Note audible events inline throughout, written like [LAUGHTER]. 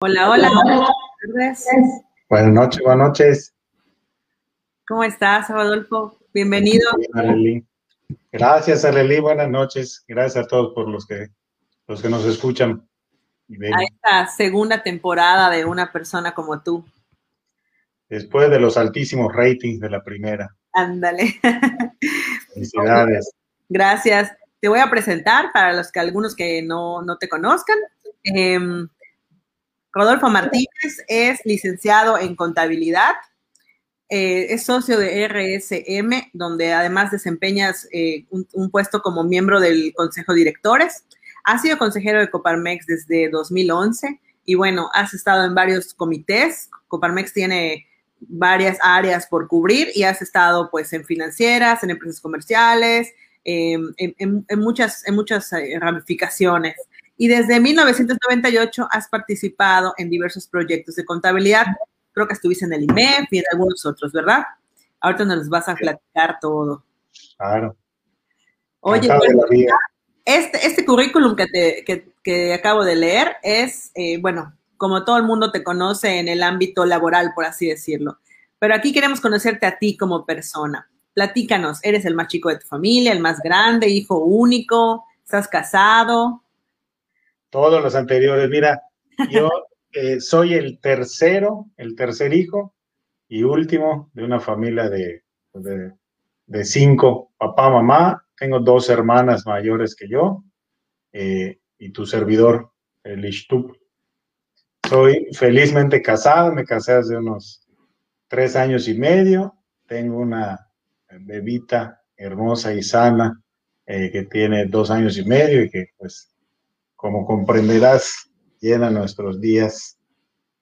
Hola, hola. Buenas noches, buenas noches. ¿Cómo estás, Rodolfo? Bienvenido. Gracias, Arely. Buenas noches. Gracias a todos por los que, los que nos escuchan. A esta segunda temporada de Una persona como tú. Después de los altísimos ratings de la primera. Ándale. [LAUGHS] Felicidades. Gracias. Te voy a presentar para los que algunos que no, no te conozcan. Em, Rodolfo Martínez es licenciado en contabilidad, eh, es socio de RSM, donde además desempeñas eh, un, puesto como miembro del Consejo de Directores. Ha sido consejero de Coparmex desde 2011 y bueno, has estado en varios comités. Coparmex tiene varias áreas por cubrir y has estado pues en financieras, en empresas comerciales, em, en, muchas, en muchas eh, ramificaciones y desde 1998 has participado en diversos proyectos de contabilidad. Creo que estuviste en el IMEF y en algunos otros, ¿verdad? Ahorita nos vas a platicar todo. Claro. Oye, este, este currículum que, te, que, acabo de leer es, eh, bueno, como todo el mundo te conoce en el ámbito laboral, por así decirlo. Pero aquí queremos conocerte a ti como persona. Platícanos, ¿eres el más chico de tu familia, el más grande, hijo único? ¿Estás casado? Todos los anteriores. Mira, yo [LAUGHS] eh, soy el tercero, el tercer hijo y último de una familia de, de, cinco, papá, mamá. Tengo dos hermanas mayores que yo eh, y tu servidor, el Ishtub. Soy felizmente casado, me casé hace unos tres años y medio. Tengo una bebita hermosa y sana eh, que tiene dos años y medio y que pues como comprenderás, llena nuestros días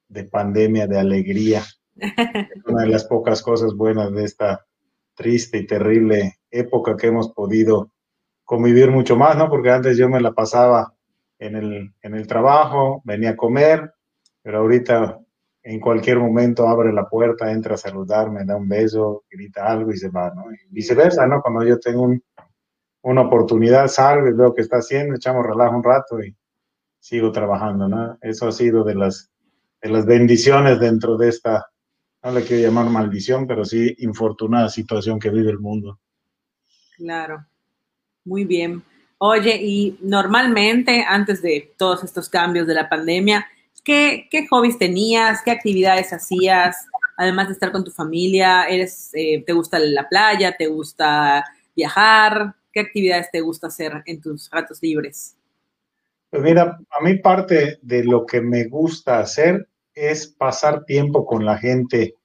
de pandemia, de alegría. [LAUGHS] Una de las pocas cosas buenas de esta triste y terrible época que hemos podido convivir mucho más, ¿no? Porque antes yo me la pasaba en el, en el trabajo, venía a comer, pero ahorita en cualquier momento abre la puerta, entra a saludarme, da un beso, grita algo y se va, ¿no? Y viceversa, ¿no? Cuando yo tengo un, una oportunidad, salgo y veo que está haciendo, echamos relajo un rato y sigo trabajando, ¿no? Eso ha sido de las, de las bendiciones dentro de esta, no le quiero llamar maldición, pero sí infortunada situación que vive el mundo. Claro, muy bien. Oye, y normalmente, antes de todos estos cambios de la pandemia, ¿qué, qué hobbies tenías? ¿Qué actividades hacías? Además de estar con tu familia, ¿eres, eh, ¿te gusta la playa? ¿Te gusta viajar? ¿Qué actividades te gusta hacer en tus ratos libres? Pues mira, a mí parte de lo que me gusta hacer es pasar tiempo con la gente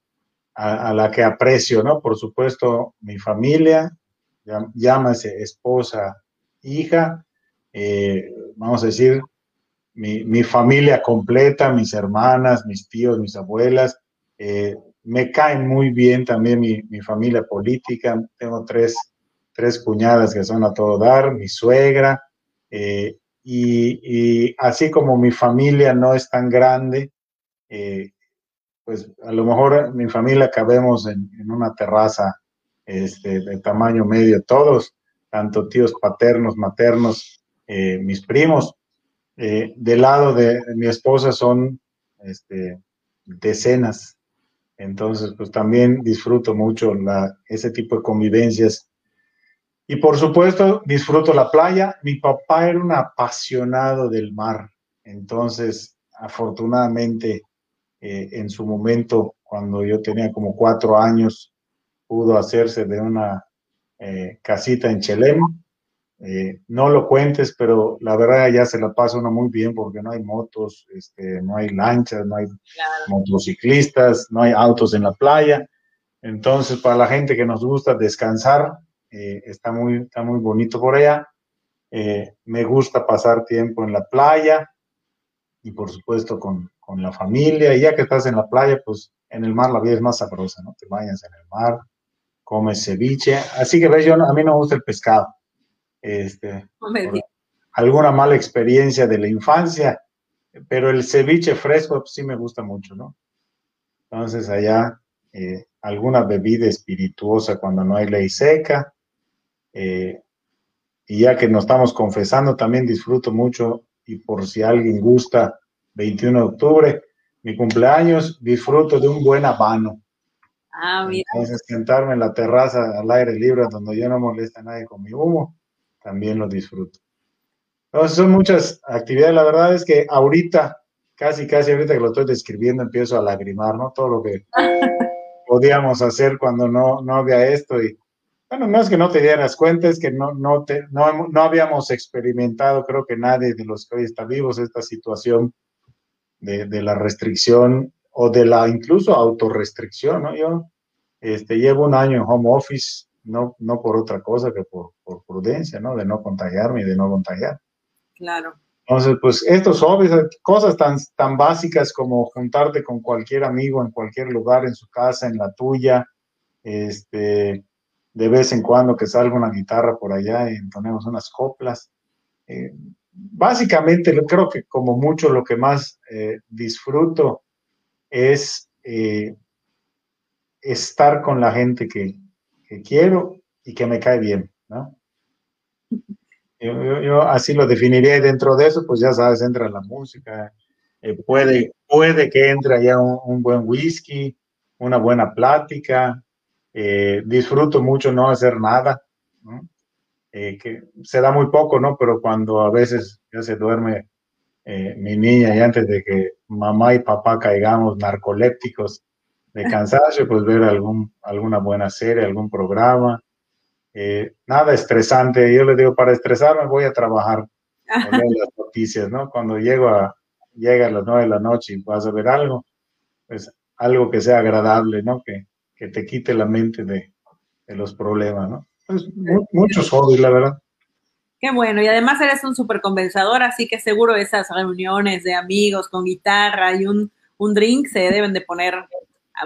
a, la que aprecio, ¿no? Por supuesto, mi familia, llámase esposa, hija, eh, vamos a decir, mi, familia completa, mis hermanas, mis tíos, mis abuelas. Eh, me caen muy bien también mi familia política. Tengo tres tres cuñadas que son a todo dar, mi suegra, eh, y, así como mi familia no es tan grande, eh, pues a lo mejor mi familia cabemos en, una terraza este, de tamaño medio, todos, tanto tíos paternos, maternos, eh, mis primos. del lado de mi esposa son este, decenas, entonces pues también disfruto mucho la, ese tipo de convivencias y por supuesto, disfruto la playa. Mi papá era un apasionado del mar. Entonces, afortunadamente, eh, en su momento, cuando yo tenía como cuatro años, pudo hacerse de una eh, casita en Chelem. Eh, no lo cuentes, pero la verdad ya se la pasa uno muy bien porque no hay motos, este, no hay lanchas, no hay motociclistas, no hay autos en la playa. Entonces, para la gente que nos gusta descansar, eh, está, muy, está muy bonito por allá. Eh, me gusta pasar tiempo en la playa y por supuesto con, con, la familia. Y ya que estás en la playa, pues en el mar la vida es más sabrosa, ¿no? Te bañas en el mar, comes ceviche. Así que ves, yo a mí no me gusta el pescado. Este, alguna mala experiencia de la infancia, pero el ceviche fresco pues, sí me gusta mucho, ¿no? Entonces allá eh, alguna bebida espirituosa cuando no hay ley seca, eh, y ya que nos estamos confesando, también disfruto mucho y por si alguien gusta 21 de octubre, mi cumpleaños, disfruto de un buen habano. Ah, mira. Entonces, sentarme en la terraza al aire libre donde yo no molesta a nadie con mi humo, también lo disfruto. Entonces, son muchas actividades. La verdad es que ahorita, casi, casi ahorita que lo estoy describiendo, empiezo a lagrimar, ¿no? Todo lo que podíamos hacer cuando no, no había esto. Y bueno, no es que no te dieras cuenta, es que no, no, te, no, no habíamos experimentado, creo que nadie de los que hoy está vivos, esta situación de, de la restricción o de la incluso autorrestricción, ¿no? Yo este, llevo un año en home office, no, no por otra cosa que por, por prudencia, ¿no? De no contagiarme y de no contagiar. Claro. Entonces, pues estos hobbies, cosas tan, tan básicas como juntarte con cualquier amigo en cualquier lugar, en su casa, en la tuya, este, de vez en cuando que salga una guitarra por allá y ponemos unas coplas. Eh, básicamente, creo que como mucho lo que más eh, disfruto es eh, estar con la gente que, quiero y que me cae bien, ¿no? [LAUGHS] Yo, así lo definiría y dentro de eso, pues ya sabes, entra la música, eh, puede, puede que entre allá un, buen whisky, una buena plática, eh, disfruto mucho no hacer nada, que se da muy poco, ¿no? Pero cuando a veces ya se duerme eh, mi niña y antes de que mamá y papá caigamos narcolépticos de [LAUGHS] cansancio, pues ver algún, alguna buena serie, algún programa. Eh, nada estresante. Yo le digo, para estresarme voy a trabajar [LAUGHS] con las noticias, ¿no? Cuando llego a, llega a las nueve de la noche y vas a ver algo, pues algo que sea agradable, ¿no? Que, que te quite la mente de, de los problemas, ¿no? Pues, muchos hobbies, la verdad. Qué bueno, y además eres un súper conversador, así que seguro esas reuniones de amigos con guitarra y un, un drink se deben de poner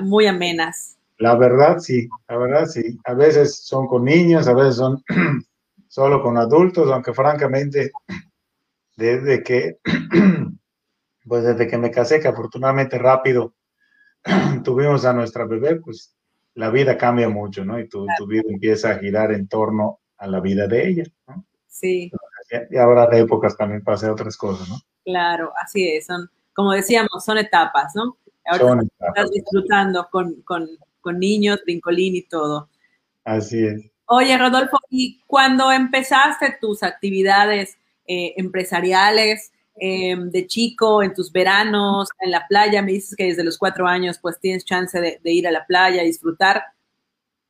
muy amenas. La verdad, sí, la verdad, sí. A veces son con niños, a veces son [CLEARS THROAT] solo con adultos, aunque francamente, [CLEARS THROAT] desde que, [CLEARS THROAT] pues desde que me casé, que afortunadamente rápido tuvimos a nuestra bebé, pues la vida cambia mucho, ¿no? Y tu, tu vida empieza a girar en torno a la vida de ella, ¿no? Sí. Y habrá de épocas también para hacer otras cosas, ¿no? Claro, así es. Son, como decíamos, son etapas, ¿no? Ahora estás disfrutando con, con, con niños, brincolín y todo. Así es. Oye, Rodolfo, ¿y cuando empezaste tus actividades eh, empresariales em, de chico, en tus veranos, en la playa, me dices que desde los cuatro años pues tienes chance de, de ir a la playa, disfrutar.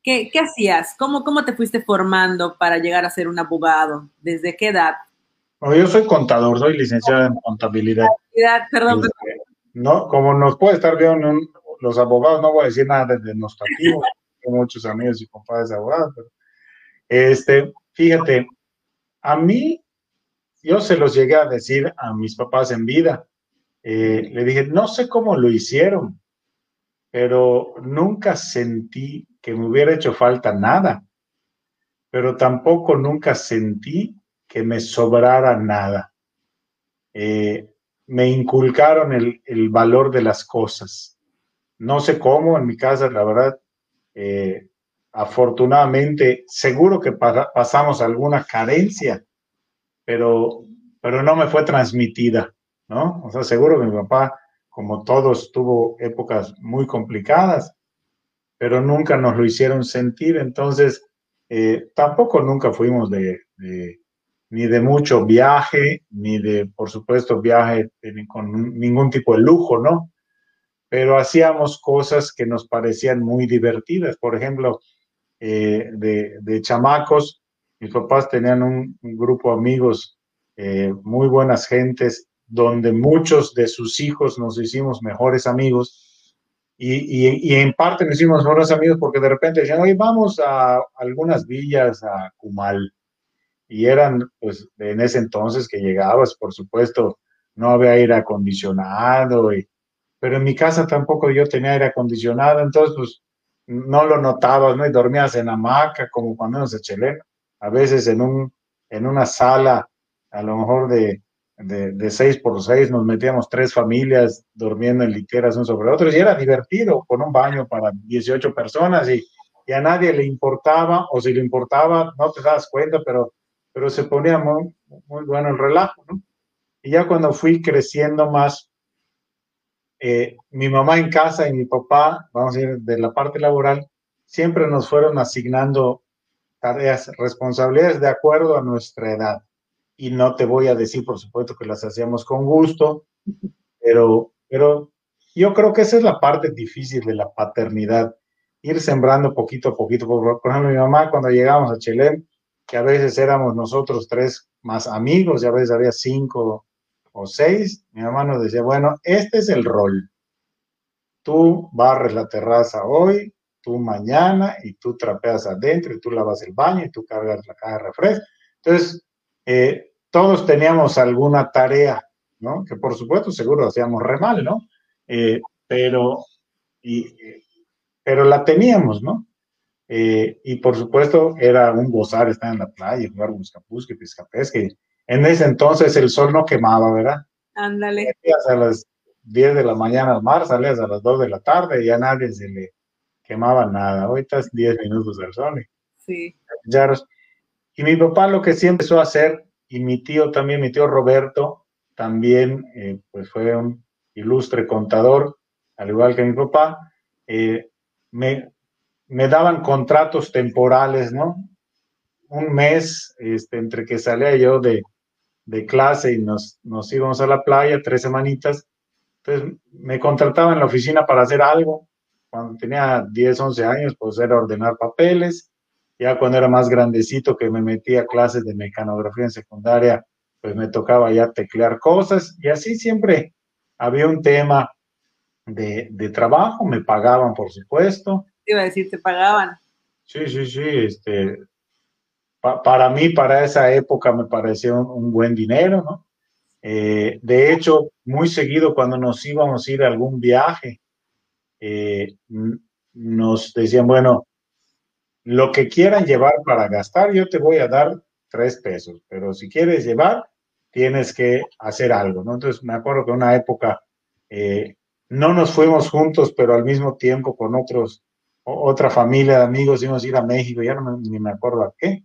¿Qué, hacías? ¿Cómo, ¿Cómo te fuiste formando para llegar a ser un abogado? ¿Desde qué edad? yo soy contador, soy licenciado en contabilidad. Perdón, este, No, como nos puede estar viendo los abogados, no voy a decir nada de denostativo, [LAUGHS] tengo muchos amigos y compadres abogados, pero este, fíjate, a mí, yo se los llegué a decir a mis papás en vida. Eh, le dije, no sé cómo lo hicieron, pero nunca sentí que me hubiera hecho falta nada, pero tampoco nunca sentí que me sobrara nada. Eh, me inculcaron el, valor de las cosas. No sé cómo, en mi casa, la verdad, eh, afortunadamente, seguro que pasamos alguna carencia, pero, pero no me fue transmitida, ¿no? O sea, seguro que mi papá, como todos, tuvo épocas muy complicadas, pero nunca nos lo hicieron sentir, entonces eh, tampoco nunca fuimos de, ni de mucho viaje, ni de, por supuesto, viaje con ningún tipo de lujo, ¿no? Pero hacíamos cosas que nos parecían muy divertidas. Por ejemplo, eh, de, chamacos, mis papás tenían un, grupo de amigos, eh, muy buenas gentes, donde muchos de sus hijos nos hicimos mejores amigos y, y, en parte nos hicimos buenos amigos porque de repente decían, oye, vamos a algunas villas, a Cumal. Y eran, pues, en ese entonces que llegabas, por supuesto, no había aire acondicionado, y, pero en mi casa tampoco yo tenía aire acondicionado, entonces, pues, no lo notabas, ¿no? Y dormías en hamaca, como cuando nos echelé, a veces en, un, en una sala, a lo mejor de, de, seis por seis, nos metíamos tres familias durmiendo en literas un sobre otro y era divertido con un baño para 18 personas y, y, a nadie le importaba o si le importaba no te das cuenta, pero, pero se ponía muy, muy bueno el relajo, ¿no? Y ya cuando fui creciendo más, eh, mi mamá en casa y mi papá, vamos a decir, de la parte laboral, siempre nos fueron asignando tareas, responsabilidades de acuerdo a nuestra edad. Y no te voy a decir, por supuesto, que las hacíamos con gusto, pero, pero yo creo que esa es la parte difícil de la paternidad, ir sembrando poquito a poquito. Por, ejemplo, mi mamá cuando llegamos a Chile, que a veces éramos nosotros tres más amigos y a veces había cinco o seis, mi mamá nos decía, bueno, este es el rol. Tú barres la terraza hoy, tú mañana y tú trapeas adentro y tú lavas el baño y tú cargas la caja de refresco. Entonces, eh, todos teníamos alguna tarea, ¿no? Que por supuesto seguro hacíamos re mal, ¿no? Eh, pero, y, pero la teníamos, ¿no? Eh, y por supuesto era un gozar estar en la playa, jugar buscapusque, pesca En ese entonces el sol no quemaba, ¿verdad? Ándale. A las 10 de la mañana al mar, salías a las 2 de la tarde y ya nadie se le quemaba nada. Ahorita es 10 minutos del sol. Sí. Y mi papá lo que siempre empezó a hacer, y mi tío también, mi tío Roberto, también, eh, pues fue un ilustre contador, al igual que mi papá, eh, me, me daban contratos temporales, ¿no? Un mes, este, entre que salía yo de, de clase y nos, nos íbamos a la playa, tres semanitas, entonces me contrataban en la oficina para hacer algo, cuando tenía 10, 11 años, pues era ordenar papeles. Ya cuando era más grandecito, que me metía a clases de mecanografía en secundaria, pues me tocaba ya teclear cosas. Y así siempre había un tema de, de trabajo, me pagaban, por supuesto. Iba a decir, te pagaban. Sí, sí, sí. Este, para mí, para esa época, me pareció un, buen dinero, ¿no? Eh, de hecho, muy seguido cuando nos íbamos a ir a algún viaje, eh, nos decían, bueno, lo que quieran llevar para gastar, yo te voy a dar tres pesos, pero si quieres llevar, tienes que hacer algo, ¿no? Entonces me acuerdo que en una época eh, no nos fuimos juntos, pero al mismo tiempo con otros, otra familia de amigos íbamos a ir a México, ya no me, ni me acuerdo a qué,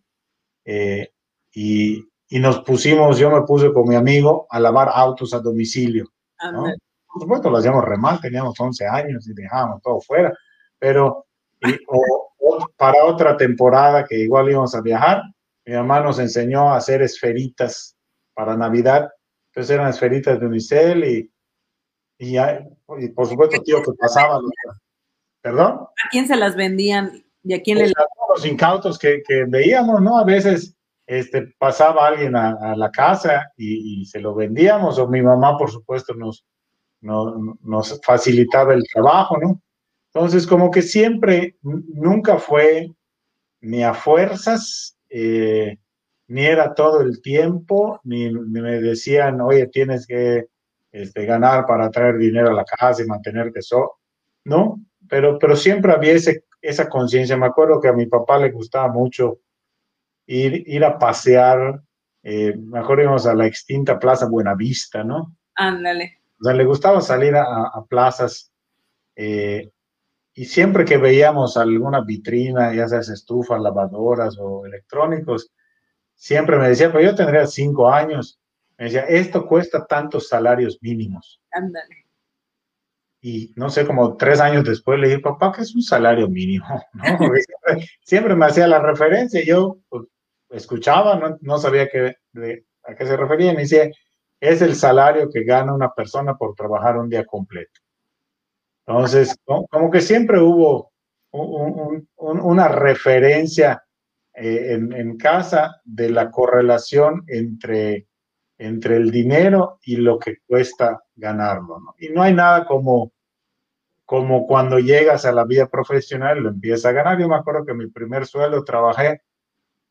eh, y, y, nos pusimos, yo me puse con mi amigo a lavar autos a domicilio, ¿no? Por supuesto lo hacíamos re mal, teníamos 11 años y dejábamos todo fuera, pero o, para otra temporada que igual íbamos a viajar, mi mamá nos enseñó a hacer esferitas para Navidad, entonces eran esferitas de unicel y, y, y por supuesto, tío, que pasaba. ¿Perdón? ¿A quién se las vendían y a quién le... Pues los incautos que, que, veíamos, ¿no? A veces este, pasaba alguien a, la casa y, y, se lo vendíamos, o mi mamá, por supuesto, nos, no, nos facilitaba el trabajo, ¿no? Entonces, como que siempre, nunca fue ni a fuerzas, eh, ni era todo el tiempo, ni, me decían, oye, tienes que este, ganar para traer dinero a la casa y mantenerte ¿no? Pero, pero siempre había esa conciencia. Me acuerdo que a mi papá le gustaba mucho ir, ir a pasear, eh, mejor íbamos a la extinta Plaza Buenavista, ¿no? Ándale. O sea, le gustaba salir a, plazas eh, y siempre que veíamos alguna vitrina, ya sea estufas, lavadoras o electrónicos, siempre me decía, pero yo tendría cinco años, me decía, esto cuesta tantos salarios mínimos. Ándale. Y no sé, como tres años después le dije, papá, ¿qué es un salario mínimo? [LAUGHS] siempre, me hacía la referencia, yo pues, escuchaba, no, sabía qué, a qué se refería, me decía, es el salario que gana una persona por trabajar un día completo. Entonces, como que siempre hubo una referencia eh, en, casa de la correlación entre, entre el dinero y lo que cuesta ganarlo. Y no hay nada como, como cuando llegas a la vida profesional lo empiezas a ganar. Yo me acuerdo que mi primer sueldo trabajé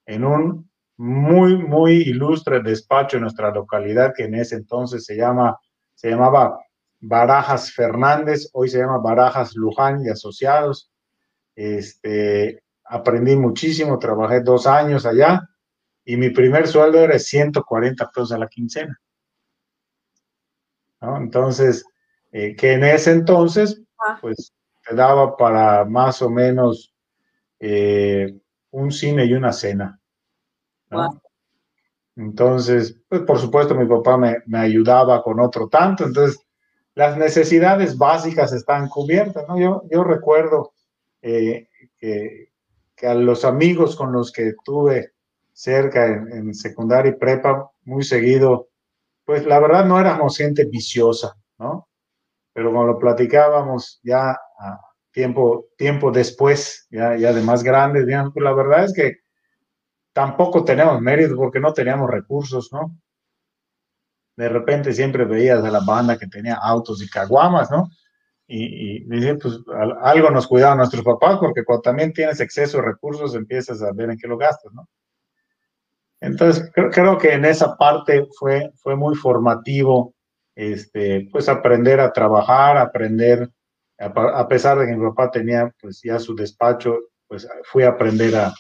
en un muy, muy ilustre despacho en nuestra localidad, que en ese entonces se, llama, se llamaba Barajas Fernández, hoy se llama Barajas Luján y Asociados. Este, aprendí muchísimo, trabajé dos años allá y mi primer sueldo era 140 pesos a la quincena. Entonces, eh, que en ese entonces, ah. pues, te daba para más o menos eh, un cine y una cena. Entonces, pues por supuesto mi papá me, ayudaba con otro tanto, entonces las necesidades básicas están cubiertas, ¿no? Yo, yo recuerdo eh, que, que, a los amigos con los que tuve cerca en, en, secundaria y prepa, muy seguido, pues la verdad no éramos gente viciosa, ¿no? Pero como lo platicábamos ya a tiempo, tiempo después, ya, ya de más grandes, digamos, pues la verdad es que tampoco tenemos mérito porque no teníamos recursos, ¿no? De repente siempre veías a la banda que tenía autos y caguamas, ¿no? Y, y pues algo nos cuidaban nuestros papás porque cuando también tienes exceso de recursos empiezas a ver en qué lo gastas, ¿no? Entonces, creo, creo que en esa parte fue, fue muy formativo, este, pues aprender a trabajar, aprender, a, a pesar de que mi papá tenía pues ya su despacho, pues fui a aprender a,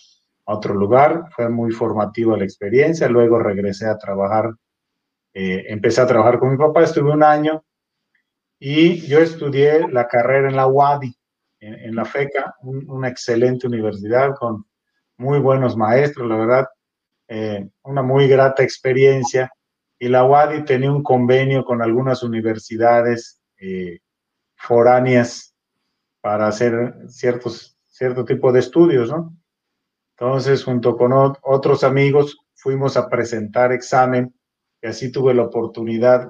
otro lugar, fue muy formativa la experiencia, luego regresé a trabajar, eh, empecé a trabajar con mi papá, estuve un año y yo estudié la carrera en la UADI, en, la FECA, una excelente universidad con muy buenos maestros, la verdad, eh, una muy grata experiencia. Y la UADI tenía un convenio con algunas universidades eh, foráneas para hacer ciertos, cierto tipo de estudios, ¿no? Entonces, junto con otros amigos, fuimos a presentar examen y así tuve la oportunidad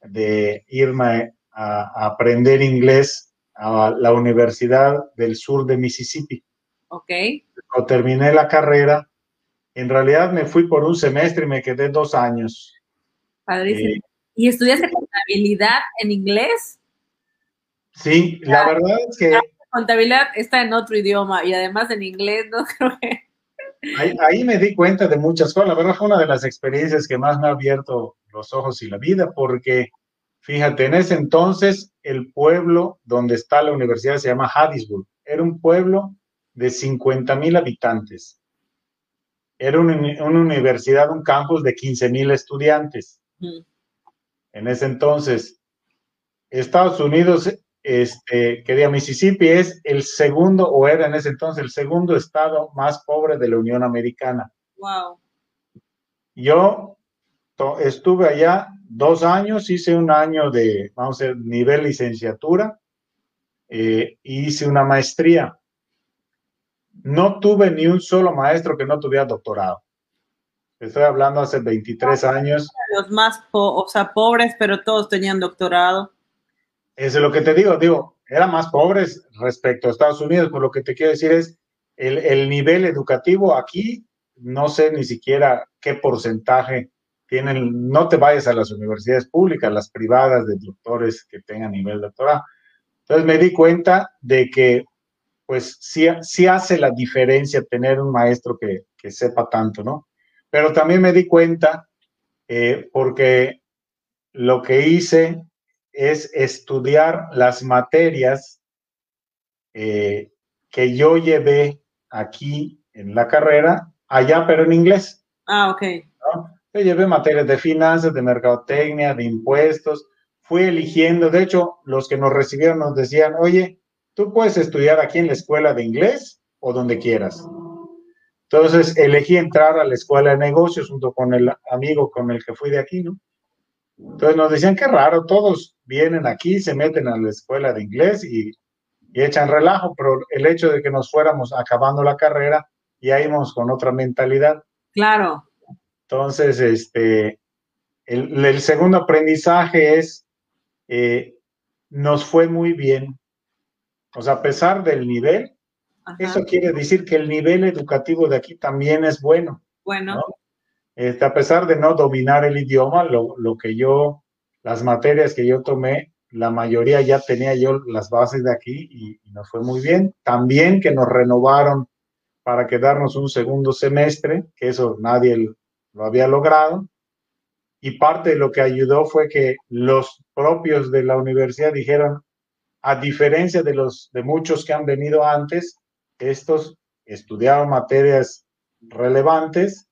de irme a, aprender inglés a la Universidad del Sur de Mississippi. Ok. Cuando terminé la carrera, en realidad me fui por un semestre y me quedé dos años. Padrísimo. Eh, ¿Y estudiaste contabilidad en inglés? Sí, la verdad es que... La contabilidad está en otro idioma y además en inglés, no [LAUGHS] creo que... Ahí, me di cuenta de muchas cosas. La verdad fue una de las experiencias que más me ha abierto los ojos y la vida, porque fíjate, en ese entonces el pueblo donde está la universidad se llama Hattiesburg. Era un pueblo de 50 mil habitantes. Era una, una, universidad, un campus de 15 mil estudiantes. En ese entonces, Estados Unidos este, que de Mississippi es el segundo, o era en ese entonces el segundo estado más pobre de la Unión Americana. Wow. Yo estuve allá dos años, hice un año de, vamos a decir, nivel licenciatura, eh, hice una maestría. No tuve ni un solo maestro que no tuviera doctorado. Estoy hablando hace 23 años. Los más, o sea, pobres, pero todos tenían doctorado. Es lo que te digo, digo, eran más pobres respecto a Estados Unidos, por lo que te quiero decir es, el, el nivel educativo aquí, no sé ni siquiera qué porcentaje tienen, no te vayas a las universidades públicas, las privadas de doctores que tengan nivel doctorado. Entonces me di cuenta de que, pues, sí, sí hace la diferencia tener un maestro que, que sepa tanto, ¿no? Pero también me di cuenta, eh, porque lo que hice es estudiar las materias eh, que yo llevé aquí en la carrera, allá pero en inglés. Ah, ok. Yo llevé materias de finanzas, de mercadotecnia, de impuestos, fui eligiendo, de hecho, los que nos recibieron nos decían, oye, tú puedes estudiar aquí en la escuela de inglés o donde quieras. Entonces elegí entrar a la escuela de negocios junto con el amigo con el que fui de aquí, ¿no? Entonces nos decían, qué raro, todos vienen aquí, se meten a la escuela de inglés y, echan relajo, pero el hecho de que nos fuéramos acabando la carrera, ya íbamos con otra mentalidad. Claro. Entonces, este, el, segundo aprendizaje es, eh, nos fue muy bien. O sea, a pesar del nivel, eso quiere decir que el nivel educativo de aquí también es bueno. Bueno. Este, a pesar de no dominar el idioma, lo, lo, que yo, las materias que yo tomé, la mayoría ya tenía yo las bases de aquí y, y nos fue muy bien. También que nos renovaron para quedarnos un segundo semestre, que eso nadie lo había logrado. Y parte de lo que ayudó fue que los propios de la universidad dijeron, a diferencia de los de muchos que han venido antes, estos estudiaron materias relevantes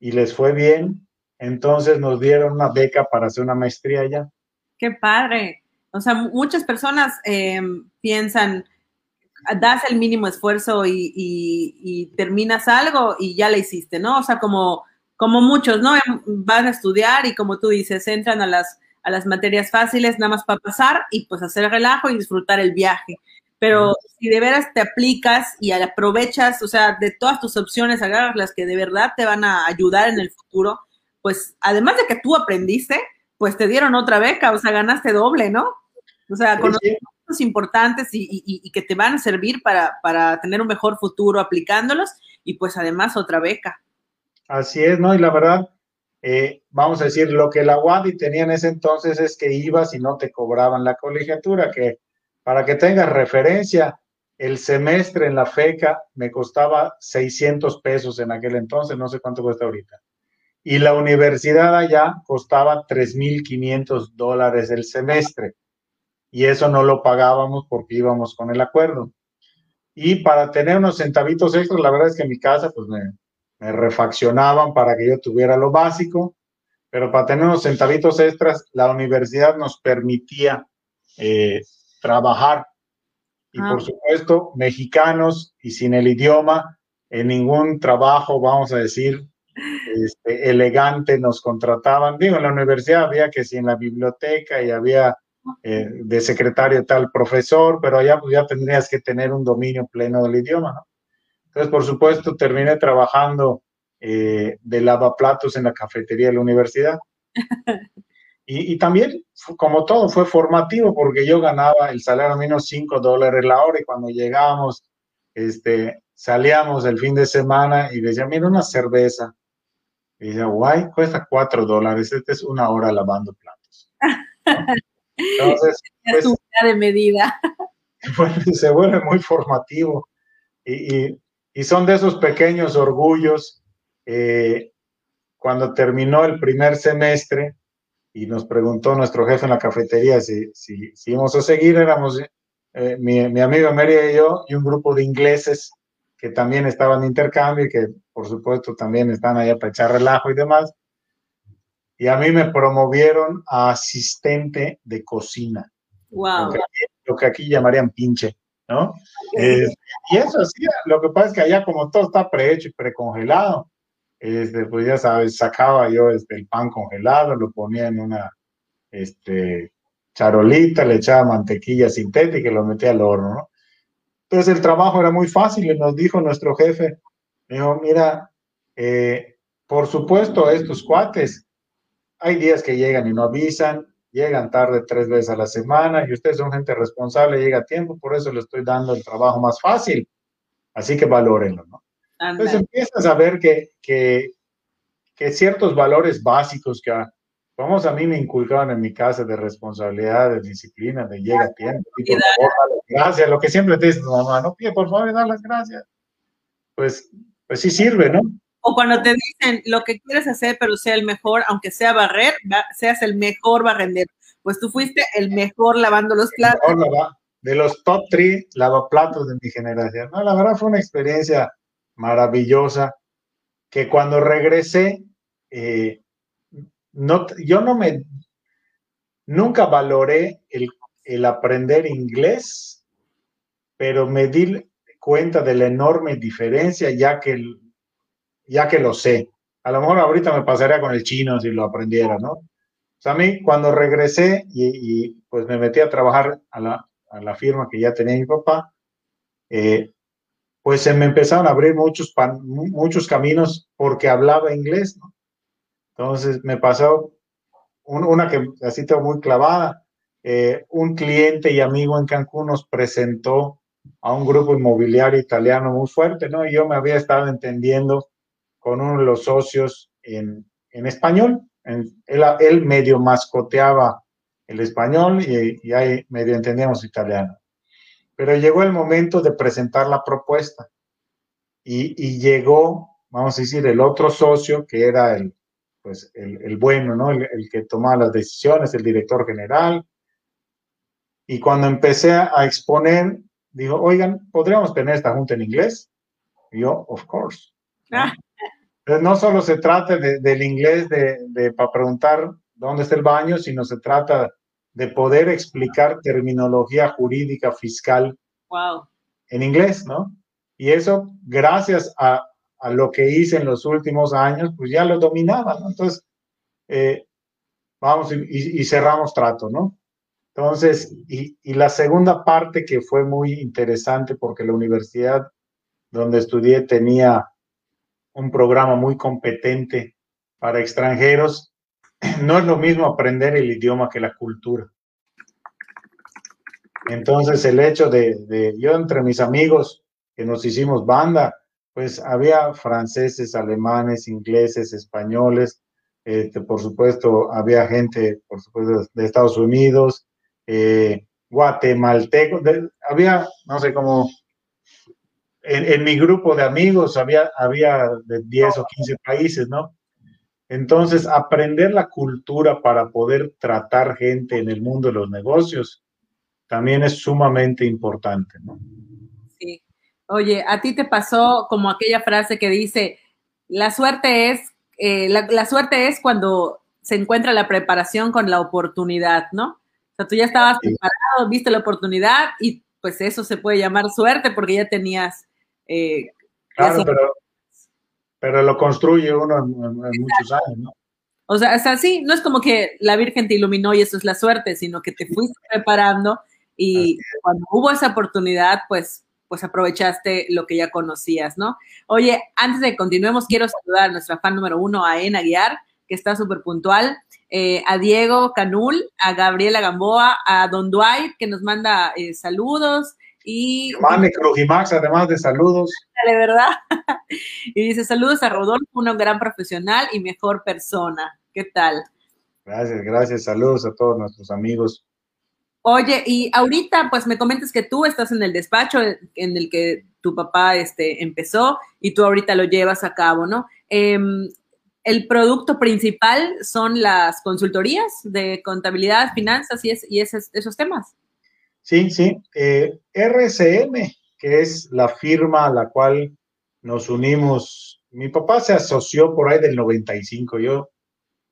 y les fue bien, entonces nos dieron una beca para hacer una maestría allá. Qué padre. O sea, muchas personas eh, piensan, das el mínimo esfuerzo y, terminas algo y ya le hiciste, ¿no? O sea, como, como muchos, ¿no? Van a estudiar y como tú dices, entran a las, a las materias fáciles, nada más para pasar y pues hacer relajo y disfrutar el viaje. Pero si de veras te aplicas y aprovechas, o sea, de todas tus opciones, agarras las que de verdad te van a ayudar en el futuro, pues además de que tú aprendiste, pues te dieron otra beca, o sea, ganaste doble, ¿no? O sea, conocimientos importantes y, que te van a servir para, para tener un mejor futuro aplicándolos y pues además otra beca. Así es, ¿no? Y la verdad, eh, vamos a decir, lo que la UADI tenía en ese entonces es que ibas y no te cobraban la colegiatura, que para que tengas referencia, el semestre en la FECA me costaba 600 pesos en aquel entonces, no sé cuánto cuesta ahorita. Y la universidad allá costaba 3.500 dólares el semestre. Y eso no lo pagábamos porque íbamos con el acuerdo. Y para tener unos centavitos extras, la verdad es que en mi casa, pues me, me refaccionaban para que yo tuviera lo básico, pero para tener unos centavitos extras, la universidad nos permitía eh, trabajar. Y por ah. supuesto, mexicanos y sin el idioma, en ningún trabajo, vamos a decir, este, elegante nos contrataban. Digo, en la universidad había que si en la biblioteca y había eh, de secretario tal profesor, pero allá pues, ya tendrías que tener un dominio pleno del idioma, ¿no? Entonces, por supuesto, terminé trabajando eh, de lavaplatos en la cafetería de la universidad. [LAUGHS] Y, también, como todo, fue formativo porque yo ganaba el salario menos 5 dólares la hora y cuando llegábamos, este, salíamos el fin de semana y decía, mira, una cerveza. Y decía, guay, cuesta 4 dólares, esta es una hora lavando platos. [LAUGHS] Entonces, pues, de medida. [LAUGHS] se vuelve muy formativo. Y, y, son de esos pequeños orgullos. Eh, cuando terminó el primer semestre, y nos preguntó nuestro jefe en la cafetería si, si, si íbamos a seguir, éramos eh, mi, mi, amigo María y yo y un grupo de ingleses que también estaban de intercambio y que por supuesto también están allá para echar relajo y demás. Y a mí me promovieron a asistente de cocina. Wow. Lo que aquí, llamarían pinche, ¿no? y eso sí, lo que pasa es que allá como todo está prehecho y precongelado, este, pues ya sabes, sacaba yo este, el pan congelado, lo ponía en una este, charolita, le echaba mantequilla sintética y lo metía al horno, ¿no? Entonces el trabajo era muy fácil y nos dijo nuestro jefe, dijo, mira, eh, por supuesto, estos cuates, hay días que llegan y no avisan, llegan tarde tres veces a la semana y ustedes son gente responsable, llega a tiempo, por eso le estoy dando el trabajo más fácil. Así que valórenlo, ¿no? Entonces empiezas a ver que, que, que, ciertos valores básicos que, vamos, a mí me inculcaban en mi casa de responsabilidad, de disciplina, de llega a tiempo, y por favor, gracias, lo que siempre te dice tu mamá, no pide por favor, dar las gracias. Pues, pues sí sirve, ¿no? O cuando te dicen lo que quieres hacer, pero sea el mejor, aunque sea barrer, seas el mejor barrendero. Pues tú fuiste el mejor lavando los platos. De los top three lavaplatos de mi generación. No, la verdad fue una experiencia maravillosa, que cuando regresé, eh, no, yo no me, nunca valoré el, el aprender inglés, pero me di cuenta de la enorme diferencia ya que, ya que lo sé. A lo mejor ahorita me pasaría con el chino si lo aprendiera, ¿no? O sea, a mí cuando regresé y, pues me metí a trabajar a la, a la, firma que ya tenía mi papá, eh, pues se me empezaron a abrir muchos, muchos caminos porque hablaba inglés, ¿no? Entonces me pasó una que así tengo muy clavada. Eh, un cliente y amigo en Cancún nos presentó a un grupo inmobiliario italiano muy fuerte, ¿no? Y yo me había estado entendiendo con uno de los socios en, en español. él, él, medio mascoteaba el español y, y ahí medio entendíamos italiano. Pero llegó el momento de presentar la propuesta y, llegó, vamos a decir, el otro socio que era el, pues, el, bueno, ¿no? El, que tomaba las decisiones, el director general. Y cuando empecé a exponer, dijo, oigan, ¿podríamos tener esta junta en inglés? Y yo, of course. ¿no? no solo se trata del inglés de, de para preguntar dónde está el baño, sino se trata de poder explicar terminología jurídica fiscal en inglés, ¿no? Y eso, gracias a, lo que hice en los últimos años, pues ya lo dominaba, ¿no? Entonces, eh, vamos y, cerramos trato, ¿no? Entonces, y, la segunda parte que fue muy interesante porque la universidad donde estudié tenía un programa muy competente para extranjeros, [CLEARS THROAT] no es lo mismo aprender el idioma que la cultura. Entonces, el hecho de yo entre mis amigos que nos hicimos banda, pues había franceses, alemanes, ingleses, españoles, este, por supuesto, había gente, por supuesto, de Estados Unidos, eh, guatemaltecos, había, no sé cómo, en, mi grupo de amigos había, había de 10 o 15 países, ¿no? Entonces, aprender la cultura para poder tratar gente en el mundo de los negocios también es sumamente importante, ¿no? Sí. Oye, a ti te pasó como aquella frase que dice, la suerte es eh, la, suerte es cuando se encuentra la preparación con la oportunidad, ¿no? O sea, tú ya estabas preparado, viste la oportunidad y pues eso se puede llamar suerte porque ya tenías... Eh, claro, pero, lo construye uno en, muchos años, ¿no? O sea, es así, no es como que la Virgen te iluminó y eso es la suerte, sino que te fuiste preparando y cuando hubo esa oportunidad, pues pues aprovechaste lo que ya conocías, ¿no? Oye, antes de que continuemos, quiero saludar a nuestra fan número uno, a Ena Guiar, que está súper puntual, eh, a Diego Canul, a Gabriela Gamboa, a Don Dwight, que nos manda eh, saludos, y... Mane Crujimax, además de saludos. De verdad. [LAUGHS] y dice, saludos a Rodolfo, un gran profesional y mejor persona. ¿Qué tal? Gracias, gracias. Saludos a todos nuestros amigos Oye, y ahorita pues me comentas que tú estás en el despacho en el que tu papá este, empezó y tú ahorita lo llevas a cabo, ¿no? Em, el producto principal son las consultorías de contabilidad, finanzas y, y esos, temas. Sí, sí. Eh, RCM, que es la firma a la cual nos unimos. Mi papá se asoció por ahí del 95. Yo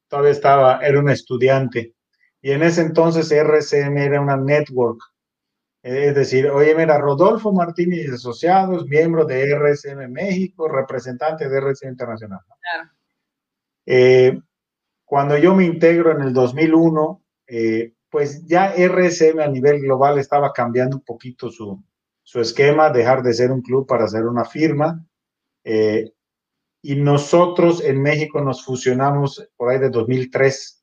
todavía estaba, era un estudiante. Y en ese entonces RCM era una network. Es decir, oye, mira, Rodolfo Martínez y Asociados, miembro de RCM México, representante de RCM Internacional. Claro. Eh, cuando yo me integro en el 2001, eh, pues ya RCM a nivel global estaba cambiando un poquito su, su esquema, dejar de ser un club para ser una firma. Eh, y nosotros en México nos fusionamos por ahí de 2003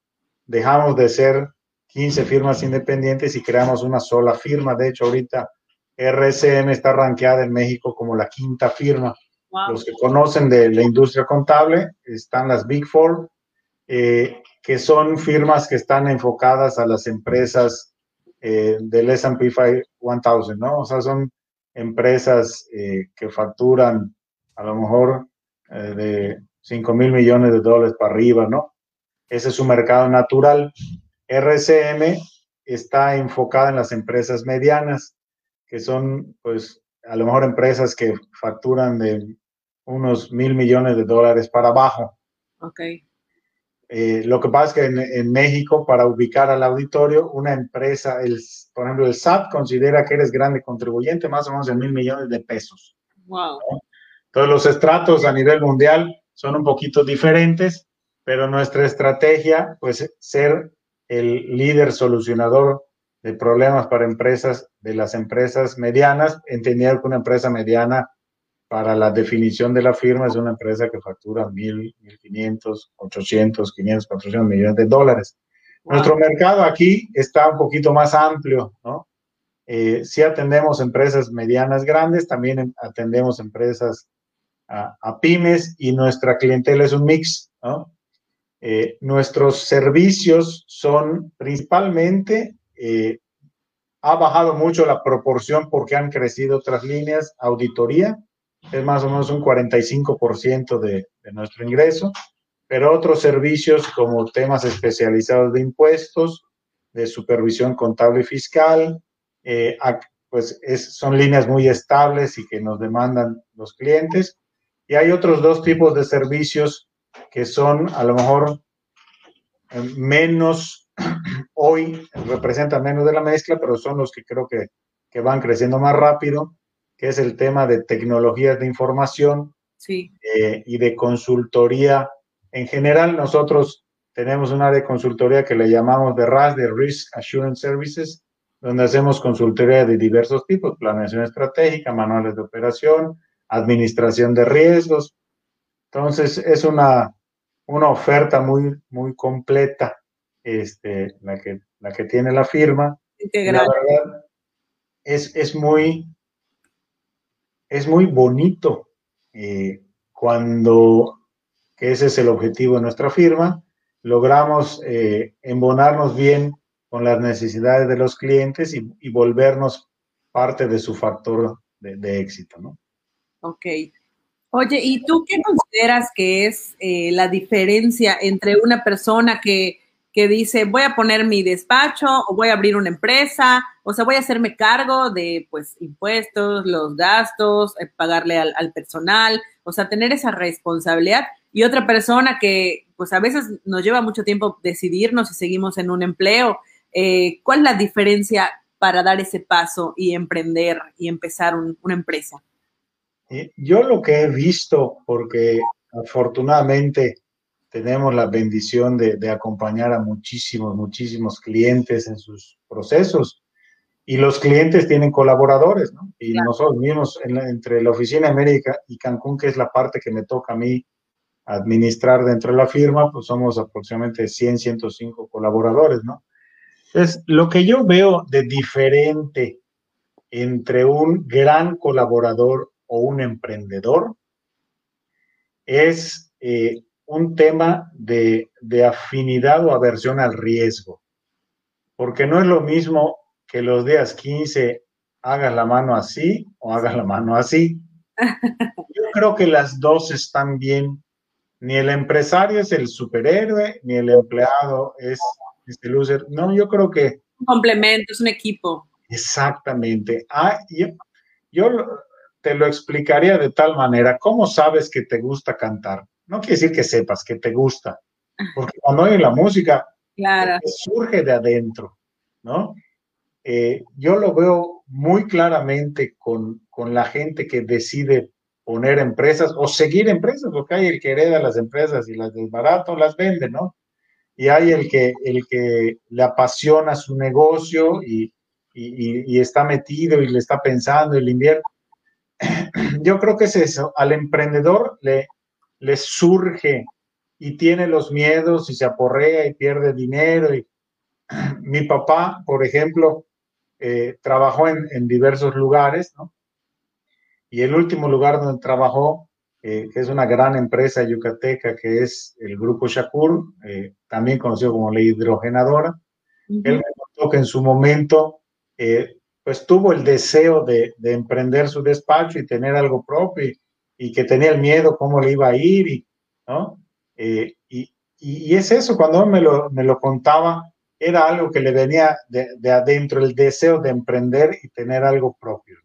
dejamos de ser 15 firmas independientes y creamos una sola firma. De hecho, ahorita RCM está rankeada en México como la quinta firma. Los que conocen de la industria contable están las Big Four, eh, que son firmas que están enfocadas a las empresas eh, del S&P 1000, ¿no? O sea, son empresas eh, que facturan a lo mejor de 5 mil millones de dólares para arriba, ¿no? Ese es su mercado natural. RCM está enfocada en las empresas medianas, que son, pues, a lo mejor empresas que facturan de unos mil millones de dólares para abajo. Ok. Eh, lo que pasa es que en, México, para ubicar al auditorio, una empresa, el, por ejemplo, el SAT considera que eres grande contribuyente, más o menos de mil millones de pesos. Wow. Entonces, los estratos a nivel mundial son un poquito diferentes pero nuestra estrategia, pues, ser el líder solucionador de problemas para empresas, de las empresas medianas, entendiendo que una empresa mediana, para la definición de la firma, es una empresa que factura mil, mil quinientos, ochocientos, quinientos, cuatrocientos millones de dólares. Nuestro mercado aquí está un poquito más amplio, ¿no? Eh, sí atendemos empresas medianas grandes, también atendemos empresas a, a, pymes y nuestra clientela es un mix, ¿no? Eh, nuestros servicios son principalmente, eh, ha bajado mucho la proporción porque han crecido otras líneas, auditoría, es más o menos un 45% de, de nuestro ingreso, pero otros servicios como temas especializados de impuestos, de supervisión contable y fiscal, eh, pues son líneas muy estables y que nos demandan los clientes. Y hay otros dos tipos de servicios que son a lo mejor eh, menos, [CLEARS THROAT] hoy representan menos de la mezcla, pero son los que creo que, que van creciendo más rápido, que es el tema de tecnologías de información sí. eh, y de consultoría. En general, nosotros tenemos un área de consultoría que le llamamos de RAS, de Risk Assurance Services, donde hacemos consultoría de diversos tipos, planeación estratégica, manuales de operación, administración de riesgos. Entonces, es una, una oferta muy, muy completa este, la, que, la que tiene la firma. La verdad, es, es, muy, es muy bonito eh, cuando, que ese es el objetivo de nuestra firma, logramos eh, embonarnos bien con las necesidades de los clientes y, volvernos parte de su factor de, éxito, ¿no? Ok. Oye, ¿y tú qué consideras que es eh, la diferencia entre una persona que, que, dice voy a poner mi despacho o voy a abrir una empresa, o sea, voy a hacerme cargo de pues impuestos, los gastos, eh, pagarle al, al personal, o sea, tener esa responsabilidad y otra persona que pues a veces nos lleva mucho tiempo decidirnos si seguimos en un empleo. Eh, ¿Cuál es la diferencia para dar ese paso y emprender y empezar una empresa? Eh, yo lo que he visto, porque afortunadamente tenemos la bendición de, acompañar a muchísimos, muchísimos clientes en sus procesos. Y los clientes tienen colaboradores, ¿no? Y nosotros mismos, entre la Oficina América y Cancún, que es la parte que me toca a mí administrar dentro de la firma, pues somos aproximadamente 100, 105 colaboradores, ¿no? Entonces, lo que yo veo de diferente entre un gran colaborador o un emprendedor es eh, un tema de, de afinidad o aversión al riesgo, porque no es lo mismo que los días 15 hagas la mano así o hagas la mano así. [LAUGHS] Yo creo que las dos están bien ni el empresario es el superhéroe, ni el empleado es, el loser. No, yo creo que... Un complemento, es un equipo. Exactamente. Ah, yo, yo te lo explicaría de tal manera, ¿cómo sabes que te gusta cantar? No quiere decir que sepas que te gusta, porque cuando oyes la música, claro. surge de adentro, ¿no? Eh, yo lo veo muy claramente con, con la gente que decide poner empresas o seguir empresas, porque hay el que hereda las empresas y las desbarato, las vende, ¿no? Y hay el que, el que le apasiona su negocio y, y, está metido y le está pensando y le invierte. [CLEARS THROAT] Yo creo que es eso. Al emprendedor le, le surge y tiene los miedos y se aporrea y pierde dinero. Y, [CLEARS THROAT] mi papá, por ejemplo, eh, trabajó en, en diversos lugares, ¿no? Y el último lugar donde trabajó, eh, que es una gran empresa yucateca, que es el Grupo Shakur, eh, también conocido como la hidrogenadora, él me contó que en su momento, eh, pues tuvo el deseo de, de, emprender su despacho y tener algo propio y, que tenía el miedo cómo le iba a ir, y, ¿no? Y, y, es eso, cuando me lo, me lo contaba, era algo que le venía de, de adentro, el deseo de emprender y tener algo propio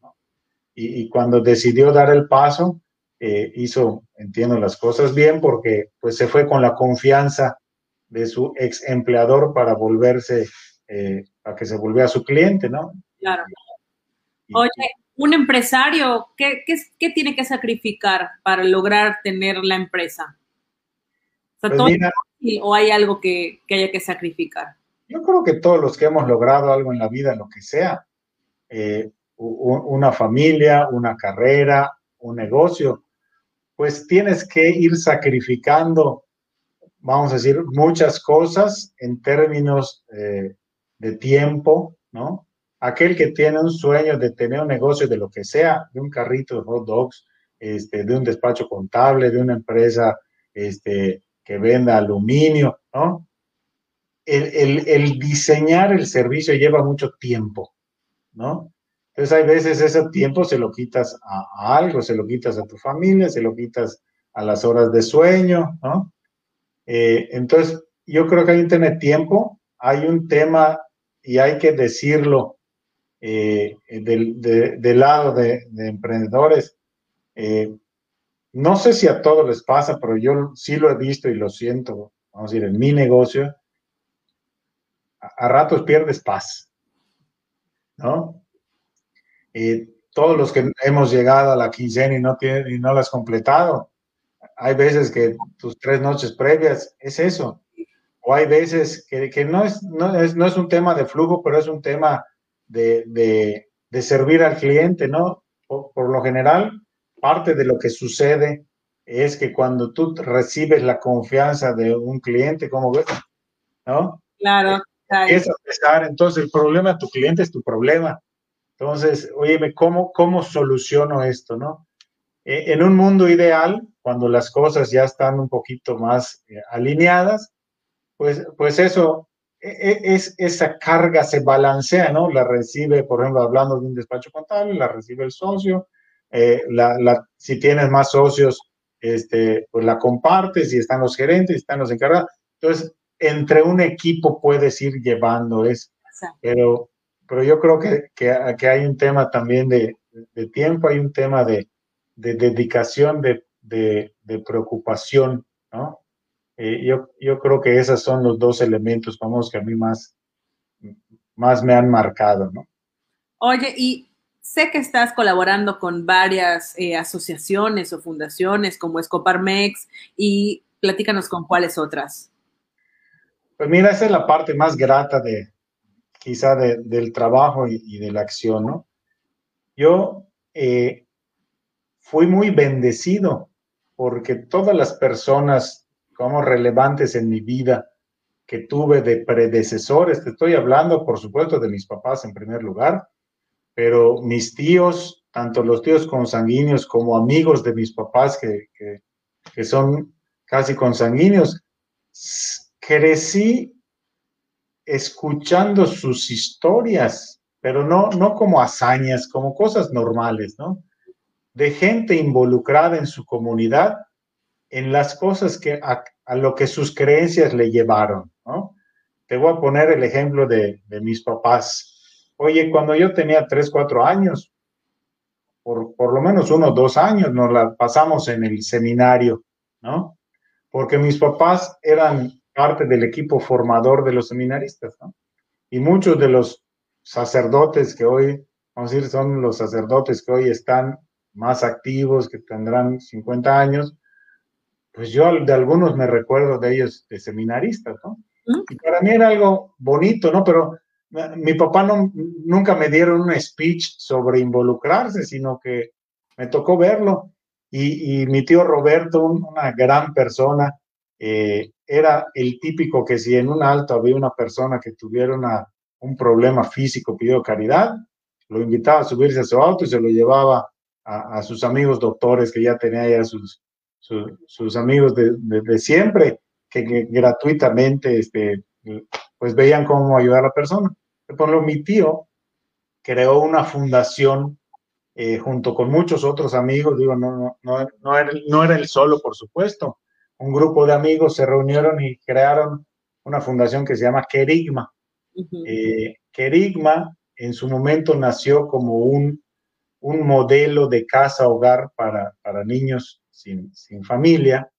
y, cuando decidió dar el paso, eh, hizo, entiendo, las cosas bien porque pues se fue con la confianza de su ex empleador para volverse, eh, a que se volviera su cliente, ¿no? Claro. Oye, un empresario, ¿qué, qué, qué tiene que sacrificar para lograr tener la empresa? O, pues ¿O hay algo que, que, haya que sacrificar? Yo creo que todos los que hemos logrado algo en la vida, lo que sea, eh, una familia, una carrera, un negocio, pues tienes que ir sacrificando, vamos a decir, muchas cosas en términos eh, de tiempo, ¿no? Aquel que tiene un sueño de tener un negocio de lo que sea, de un carrito de hot dogs, este, de un despacho contable, de una empresa este, que venda aluminio, ¿no? El, diseñar el servicio lleva mucho tiempo, ¿no? Entonces hay veces ese tiempo se lo quitas a, algo, se lo quitas a tu familia, se lo quitas a las horas de sueño, ¿no? Eh, entonces yo creo que hay un tema tiempo, hay un tema y hay que decirlo eh, del, lado de, emprendedores. Eh, no sé si a todos les pasa, pero yo sí lo he visto y lo siento, vamos a decir, en mi negocio, a, a ratos pierdes paz, ¿no? y todos los que hemos llegado a la quincena y no, tiene, y no la has completado, hay veces que tus tres noches previas es eso. o hay veces que, no, es, no, es, no es un tema de flujo, pero es un tema de, de, servir al cliente, ¿no? Por, lo general, parte de lo que sucede es que cuando tú recibes la confianza de un cliente, ¿cómo ves? ¿No? Claro. Empieza a pesar, entonces el problema de tu cliente es tu problema. Entonces, oye, ¿cómo, cómo soluciono esto, no? Eh, en un mundo ideal, cuando las cosas ya están un poquito más eh, alineadas, pues, pues eso, es, esa carga se balancea, ¿no? La recibe, por ejemplo, hablando de un despacho contable, la recibe el socio, eh, la, la, si tienes más socios, este, pues la compartes y están los gerentes, y están los encargados. Entonces, entre un equipo puedes ir llevando eso. Pero, pero yo creo que, que, que hay un tema también de, de, tiempo, hay un tema de, de dedicación, de, de preocupación, ¿no? Eh, yo, yo creo que esos son los dos elementos, vamos, que a mí más, más me han marcado, ¿no? Oye, y sé que estás colaborando con varias eh, asociaciones o fundaciones como Escoparmex y platícanos con cuáles otras. Pues mira, esa es la parte más grata de quizá del trabajo y, de la acción, ¿no? Yo eh, fui muy bendecido porque todas las personas como relevantes en mi vida que tuve de predecesores. Te estoy hablando, por supuesto, de mis papás en primer lugar, pero mis tíos, tanto los tíos consanguíneos como amigos de mis papás que, que, son casi consanguíneos, crecí escuchando sus historias, pero no, no como hazañas, como cosas normales, ¿no? De gente involucrada en su comunidad en las cosas que a, lo que sus creencias le llevaron, ¿no? Te voy a poner el ejemplo de, mis papás. Oye, cuando yo tenía 3, 4 años, por, por lo menos uno dos años, nos la pasamos en el seminario, ¿no? Porque mis papás eran parte del equipo formador de los seminaristas, ¿no? Y muchos de los sacerdotes que hoy, vamos a decir, son los sacerdotes que hoy están más activos, que tendrán 50 años, pues yo de algunos me recuerdo de ellos de seminaristas, ¿no? Y para mí era algo bonito, ¿no? Pero mi papá no, nunca me dieron un speech sobre involucrarse, sino que me tocó verlo. Y, mi tío Roberto, una gran persona, eh, era el típico que si en un alto había una persona que tuviera un problema físico, pidió caridad, lo invitaba a subirse a su auto y se lo llevaba a, a sus amigos doctores que ya tenía ya sus, sus amigos de, siempre, que, gratuitamente este, pues veían cómo ayudar a la persona. Por lo mi tío creó una fundación eh, junto con muchos otros amigos, digo, no, no, no, no, era, no era el solo, por supuesto. Un grupo de amigos se reunieron y crearon una fundación que se llama Kerigma. Eh, Kerigma en su momento nació como un, un modelo de casa-hogar para, para niños sin, familia.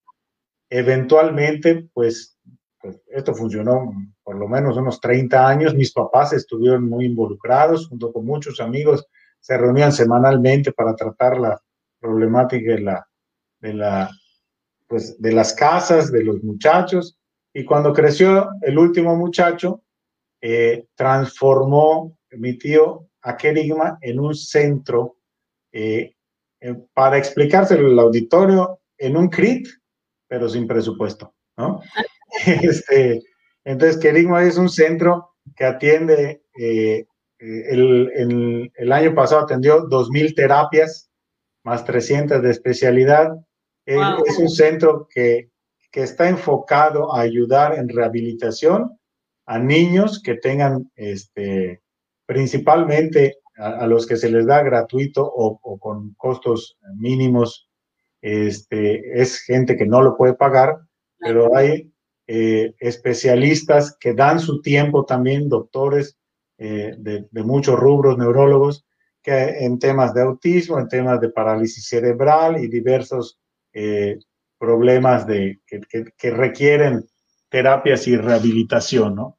Eventualmente, pues, pues, esto funcionó por lo menos unos 30 años. Mis papás estuvieron muy involucrados, junto con muchos amigos, se reunían semanalmente para tratar la problemática de la, de la, pues, de las casas, de los muchachos. Y cuando creció el último muchacho, eh, transformó mi tío a en un centro eh, eh, para explicárselo al auditorio en un CRIT, pero sin presupuesto, ¿no? [LAUGHS] este, entonces, Querigma es un centro que atiende, eh, el, el, año pasado atendió 2.000 terapias, más 300 de especialidad. Es un centro que, que está enfocado a ayudar en rehabilitación a niños que tengan este, principalmente a, los que se les da gratuito o, con costos mínimos, este, es gente que no lo puede pagar, pero hay eh, especialistas que dan su tiempo también, doctores eh, de, muchos rubros, neurólogos, que en temas de autismo, en temas de parálisis cerebral y diversos eh, problemas de, que, que, requieren terapias y rehabilitación, ¿no?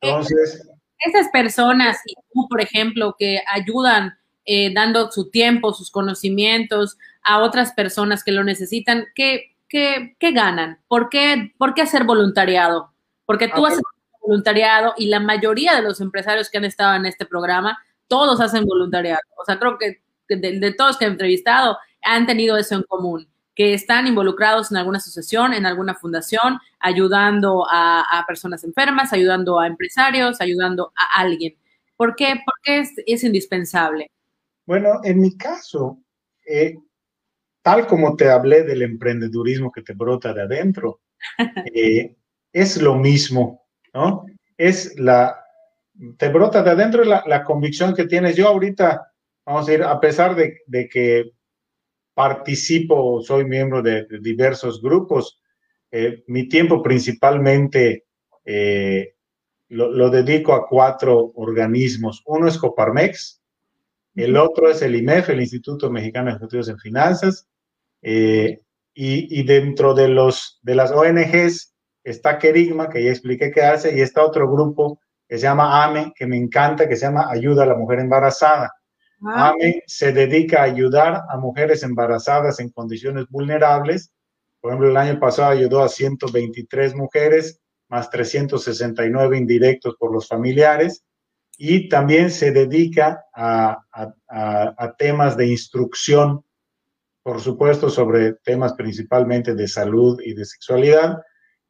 Entonces, esas personas y tú, por ejemplo, que ayudan eh, dando su tiempo, sus conocimientos a otras personas que lo necesitan, ¿qué, qué, qué ganan? ¿Por qué, ¿Por qué hacer voluntariado? porque tú haces voluntariado y la mayoría de los empresarios que han estado en este programa, todos hacen voluntariado. O sea, creo que de, todos que he entrevistado han tenido eso en común, que están involucrados en alguna asociación, en alguna fundación, ayudando a, personas enfermas, ayudando a empresarios, ayudando a alguien. ¿Por qué? Porque es, indispensable. Bueno, en mi caso, eh, tal como te hablé del emprendedurismo que te brota de adentro, [LAUGHS] eh, es lo mismo, ¿no? Es la, te brota de adentro la, la, convicción que tienes. Yo ahorita, vamos a ir, a pesar de, de que participo, soy miembro de, diversos grupos, eh, mi tiempo principalmente eh, lo, lo, dedico a cuatro organismos. Uno es Coparmex, el otro es el IMEF, el Instituto Mexicano de Ejecutivos en Finanzas, eh, y, y, dentro de, los, de las ONGs está Kerigma, que ya expliqué qué hace, y está otro grupo que se llama AME, que me encanta, que se llama Ayuda a la Mujer Embarazada. Ah. AME se dedica a ayudar a mujeres embarazadas en condiciones vulnerables. Por ejemplo, el año pasado ayudó a 123 mujeres, más 369 indirectos por los familiares. Y también se dedica a, a, a temas de instrucción por supuesto, sobre temas principalmente de salud y de sexualidad.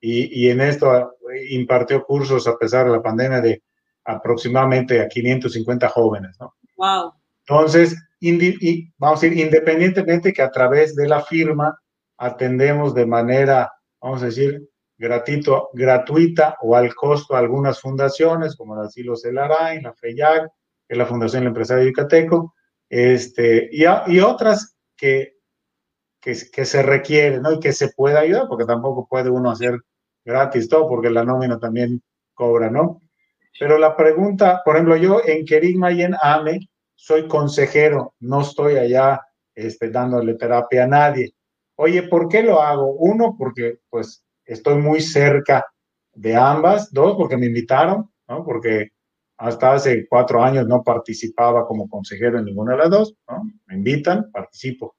Y, y, en esto impartió cursos a pesar de la pandemia de aproximadamente a 550 jóvenes, ¿no? Wow. Entonces, y, vamos a decir, independientemente que a través de la firma atendemos de manera, vamos a decir, gratuito, gratuita o al costo a algunas fundaciones, como la Silo Celarain, la FEYAC, que es la Fundación del Empresario Yucateco, este, y, y otras que que, se requiere, ¿no? Y que se pueda ayudar, porque tampoco puede uno hacer gratis todo, porque la nómina también cobra, ¿no? Pero la pregunta, por ejemplo, yo en Kerigma y en AME soy consejero, no estoy allá este, dándole terapia a nadie. Oye, ¿por qué lo hago? Uno, porque pues estoy muy cerca de ambas. Dos, porque me invitaron, ¿no? Porque hasta hace cuatro años no participaba como consejero en ninguna de las dos. Me invitan, participo.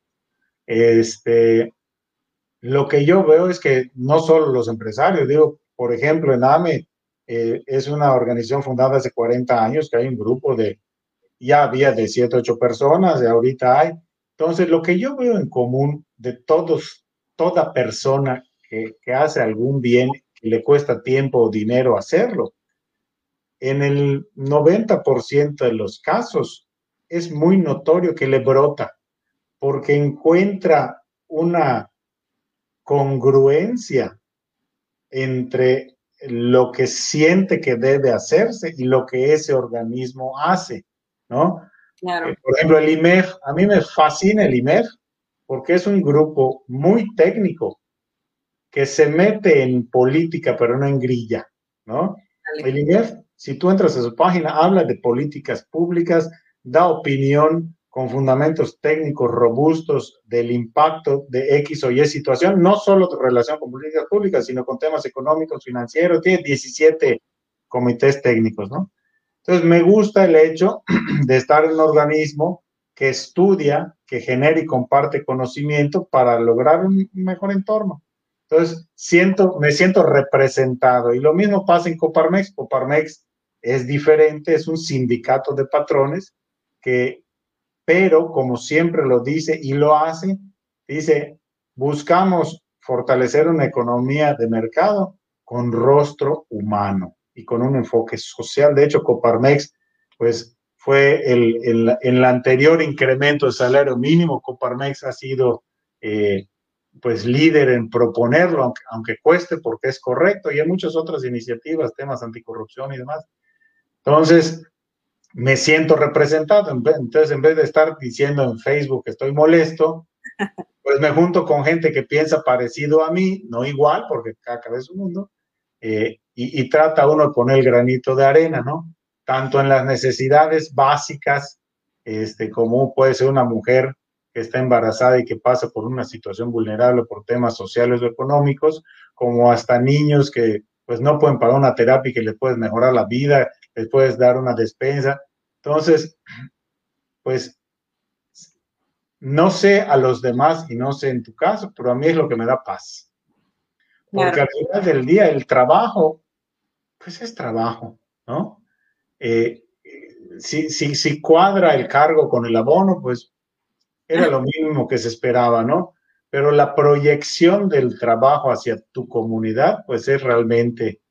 Este, lo que yo veo es que no solo los empresarios, digo, por ejemplo, en AME eh, es una organización fundada hace 40 años, que hay un grupo de, ya había de 7, 8 personas, y ahorita hay. Entonces, lo que yo veo en común de todos, toda persona que, que hace algún bien, le cuesta tiempo o dinero hacerlo, en el 90% de los casos es muy notorio que le brota porque encuentra una congruencia entre lo que siente que debe hacerse y lo que ese organismo hace, ¿no? Claro. Eh, por ejemplo, el IMEF, a mí me fascina el IMEF porque es un grupo muy técnico que se mete en política, pero no en grilla, ¿no? El IMEF, si tú entras a su página, habla de políticas públicas, da opinión con fundamentos técnicos robustos del impacto de X o Y situación, no solo en relación con políticas públicas, sino con temas económicos, financieros, tiene 17 comités técnicos, ¿no? Entonces, me gusta el hecho [CLEARS THROAT] de estar en un organismo que estudia, que genera y comparte conocimiento para lograr un mejor entorno. Entonces, siento, me siento representado. Y lo mismo pasa en Coparmex. Coparmex es diferente, es un sindicato de patrones que pero como siempre lo dice y lo hace, dice, buscamos fortalecer una economía de mercado con rostro humano y con un enfoque social. De hecho, Coparmex, pues fue el, el, el anterior incremento de salario mínimo, Coparmex ha sido eh, pues líder en proponerlo, aunque, aunque cueste porque es correcto, y hay muchas otras iniciativas, temas anticorrupción y demás. Entonces, me siento representado. Entonces, en vez de estar diciendo en Facebook que estoy molesto, [LAUGHS] pues me junto con gente que piensa parecido a mí, no igual, porque cada cabeza es un mundo, eh, y, trata uno de poner el granito de arena, ¿no? Tanto en las necesidades básicas, este, como puede ser una mujer que está embarazada y que pasa por una situación vulnerable por temas sociales o económicos, como hasta niños que pues no pueden pagar una terapia y que le puedes mejorar la vida, les puedes dar una despensa. Entonces, pues no sé a los demás y no sé en tu caso, pero a mí es lo que me da paz. Porque al final del día el trabajo pues es trabajo, ¿no? Eh, si, si, si cuadra el cargo con el abono, pues era lo mínimo que se esperaba, ¿no? Pero la proyección del trabajo hacia tu comunidad, pues es realmente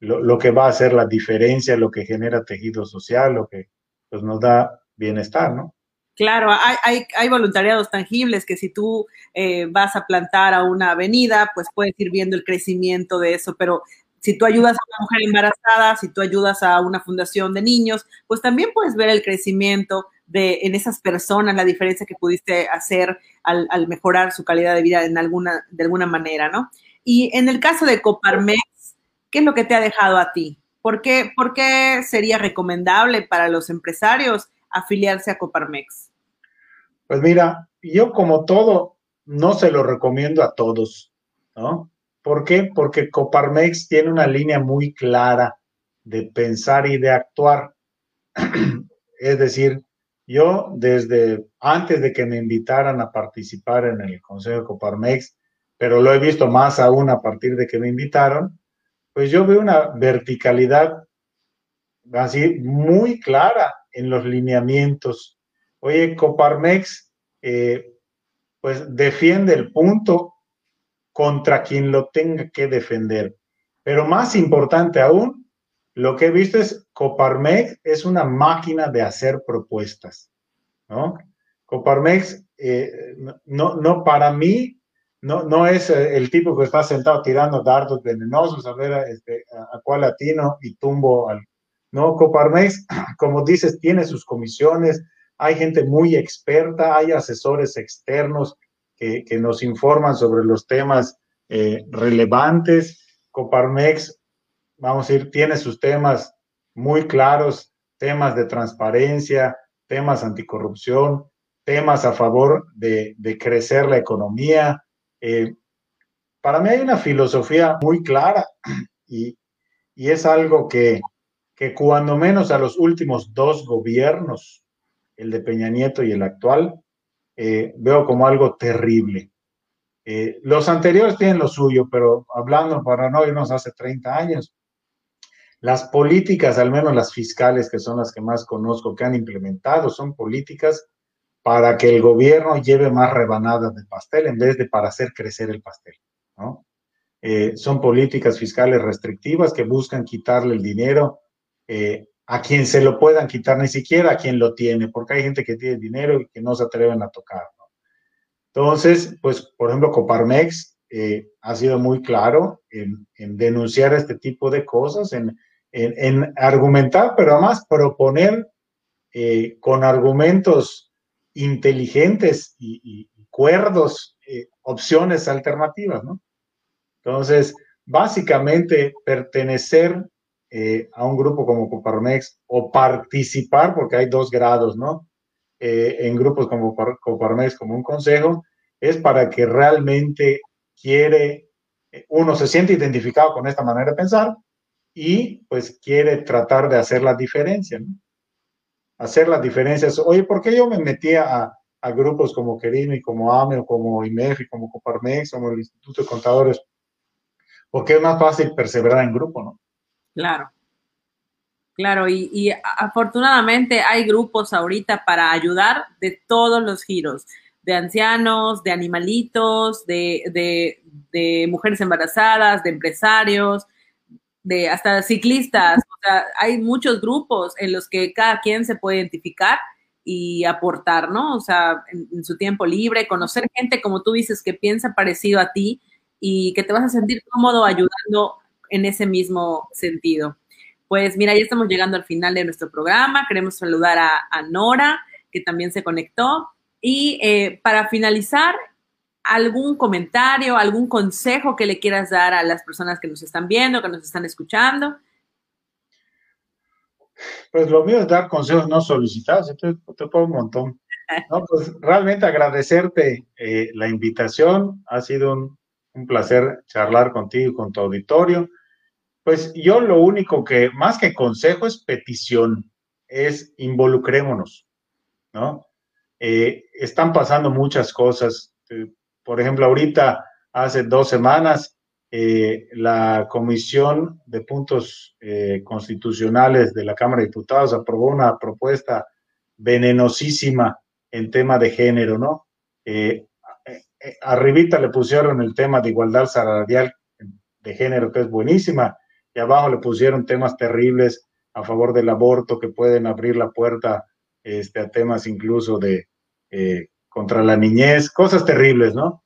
lo, que va a hacer la diferencia, lo que genera tejido social, lo que pues, nos da bienestar, ¿no? Claro, hay, hay, voluntariados tangibles que si tú eh, vas a plantar a una avenida, pues puedes ir viendo el crecimiento de eso, pero si tú ayudas a una mujer embarazada, si tú ayudas a una fundación de niños, pues también puedes ver el crecimiento de en esas personas, la diferencia que pudiste hacer al, al mejorar su calidad de vida en alguna, de alguna manera, ¿no? Y en el caso de Coparmex, ¿qué es lo que te ha dejado a ti? ¿Por qué, ¿Por qué sería recomendable para los empresarios afiliarse a Coparmex? Pues mira, yo como todo, no se lo recomiendo a todos, ¿no? ¿Por qué? Porque Coparmex tiene una línea muy clara de pensar y de actuar. [CLEARS THROAT] es decir, yo desde antes de que me invitaran a participar en el Consejo de Coparmex, pero lo he visto más aún a partir de que me invitaron, pues yo veo una verticalidad así muy clara en los lineamientos. Oye, Coparmex, eh, pues defiende el punto contra quien lo tenga que defender. Pero más importante aún, lo que he visto es Coparmex es una máquina de hacer propuestas, ¿no? Coparmex, eh, no, no, para mí, no, no es el tipo que está sentado tirando dardos venenosos a ver este, a, a cuál latino y tumbo al, ¿no? Coparmex, [CLEARS THROAT] como dices, tiene sus comisiones, hay gente muy experta, hay asesores externos que, nos informan sobre los temas eh, relevantes. Coparmex, vamos a ir, tiene sus temas muy claros, temas de transparencia, temas anticorrupción, temas a favor de, crecer la economía. Eh, para mí hay una filosofía muy clara [CLEARS THROAT] y, y es algo que, que cuando menos a los últimos dos gobiernos, el de Peña Nieto y el actual, eh, veo como algo terrible. Eh, los anteriores tienen lo suyo, pero hablando para no irnos hace 30 años, las políticas, al menos las fiscales, que son las que más conozco, que han implementado, son políticas para que el gobierno lleve más rebanadas de pastel en vez de para hacer crecer el pastel. Eh, son políticas fiscales restrictivas que buscan quitarle el dinero eh, a quien se lo puedan quitar, ni siquiera a quien lo tiene, porque hay gente que tiene dinero y que no se atreven a tocar. Entonces, pues, por ejemplo, Coparmex eh, ha sido muy claro en, denunciar este tipo de cosas, en, argumentar, pero además proponer eh, con argumentos inteligentes y, cuerdos opciones alternativas, ¿no? Entonces, básicamente, pertenecer eh, a un grupo como Coparmex o participar, porque hay dos grados, ¿no? Eh, en grupos como Coparmex, como un consejo, es para que realmente quiere, eh, uno se siente identificado con esta manera de pensar y pues quiere tratar de hacer la diferencia, ¿no? Hacer las diferencias. Oye, ¿por qué yo me metía a, a grupos como y como AME, o como IMEF, y como Coparmex, como el Instituto de Contadores? Porque es más fácil perseverar en grupo, ¿no? Claro. Claro, y, afortunadamente hay grupos ahorita para ayudar de todos los giros, de ancianos, de animalitos, de, mujeres embarazadas, de empresarios, de hasta ciclistas. O sea, hay muchos grupos en los que cada quien se puede identificar y aportar, ¿no? O sea, en, su tiempo libre, conocer gente, como tú dices, que piensa parecido a ti y que te vas a sentir cómodo ayudando en ese mismo sentido. Pues mira, ya estamos llegando al final de nuestro programa. Queremos saludar a, Nora, que también se conectó. Y eh, para finalizar, algún comentario, algún consejo que le quieras dar a las personas que nos están viendo, que nos están escuchando. Pues lo mío es dar consejos no solicitados, te, te pongo un montón. No, pues realmente agradecerte eh, la invitación, ha sido un, un placer charlar contigo y con tu auditorio. Pues yo lo único que, más que consejo, es petición, es involucrémonos, ¿no? Eh, están pasando muchas cosas. Eh, por ejemplo, ahorita, hace dos semanas, eh, la Comisión de Puntos Constitucionales de la Cámara de Diputados aprobó una propuesta venenosísima en tema de género, ¿no? Arribita le pusieron el tema de igualdad salarial de género, que es buenísima, y abajo le pusieron temas terribles a favor del aborto que pueden abrir la puerta este, a temas incluso de contra la niñez, cosas terribles, ¿no?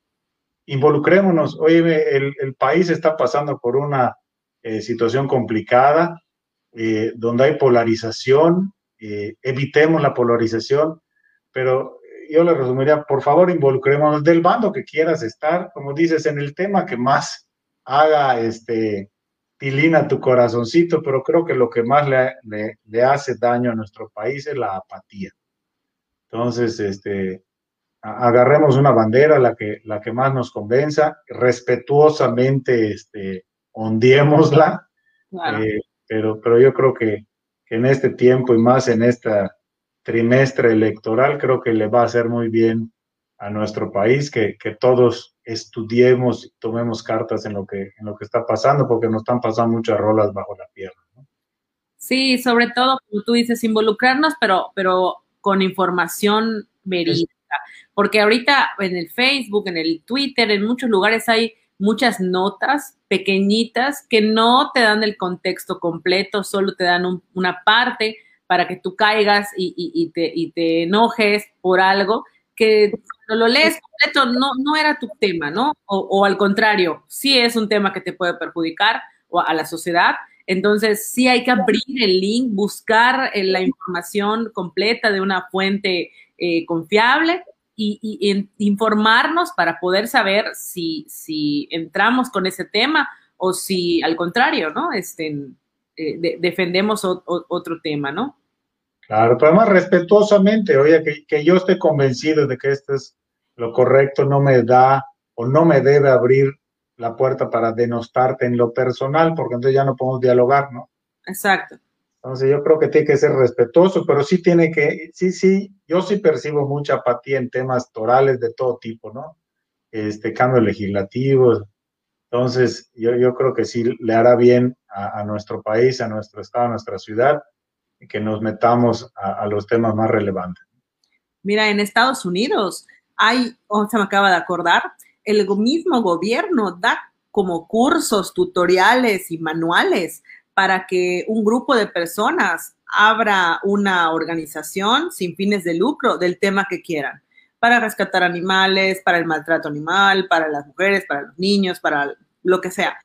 involucrémonos. Oye, el, país está pasando por una eh, situación complicada, eh, donde hay polarización, eh, evitemos la polarización, pero yo le resumiría, por favor, involucrémonos del bando que quieras estar, como dices, en el tema que más haga este tilina tu corazoncito, pero creo que lo que más le, le hace daño a nuestro país es la apatía. Entonces, este, agarremos una bandera, la que, la que más nos convenza, respetuosamente este, eh, pero, pero yo creo que, en este tiempo y más en este trimestre electoral, creo que le va a hacer muy bien a nuestro país que, que todos estudiemos y tomemos cartas en lo, que, en lo que está pasando, porque nos están pasando muchas rolas bajo la pierna. Sí, sobre todo, como tú dices, involucrarnos, pero, pero con información verídica porque ahorita en el Facebook, en el Twitter, en muchos lugares hay muchas notas pequeñitas que no te dan el contexto completo, solo te dan una parte para que tú caigas y, te, enojes por algo que lo lees completo no, no era tu tema, ¿no? O, al contrario, sí es un tema que te puede perjudicar a la sociedad. Entonces, sí hay que abrir el link, buscar eh, la información completa de una fuente eh, confiable y, informarnos para poder saber si, si entramos con ese tema o si al contrario, ¿no? Este, eh, defendemos otro tema, ¿no? Claro, pero además respetuosamente, oye, que, que, yo esté convencido de que esto es lo correcto, no me da o no me debe abrir la puerta para denostarte en lo personal, porque entonces ya no podemos dialogar, ¿no? Exacto. Entonces yo creo que tiene que ser respetuoso, pero sí tiene que, sí, sí, yo sí percibo mucha apatía en temas torales de todo tipo, ¿no? Este, cambios legislativos. Entonces yo, yo creo que sí le hará bien a, nuestro país, a nuestro estado, a nuestra ciudad, que nos metamos a, los temas más relevantes. Mira, en Estados Unidos hay, oh, se me acaba de acordar, el mismo gobierno da como cursos, tutoriales y manuales para que un grupo de personas abra una organización sin fines de lucro del tema que quieran, para rescatar animales, para el maltrato animal, para las mujeres, para los niños, para lo que sea,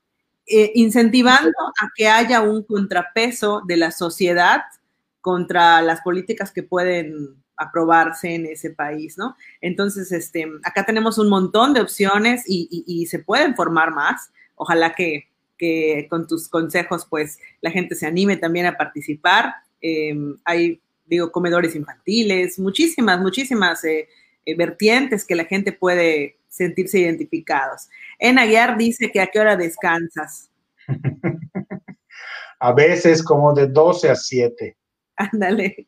eh, incentivando a que haya un contrapeso de la sociedad contra las políticas que pueden aprobarse en ese país, ¿no? Entonces, este, acá tenemos un montón de opciones y se pueden formar más. Ojalá que, que con tus consejos, pues la gente se anime también a participar. Em, hay, digo, comedores infantiles, muchísimas, muchísimas eh, eh, vertientes que la gente puede sentirse identificados. En Aguiar dice que a qué hora descansas. [LAUGHS] a veces como de 12 a 7. Ándale.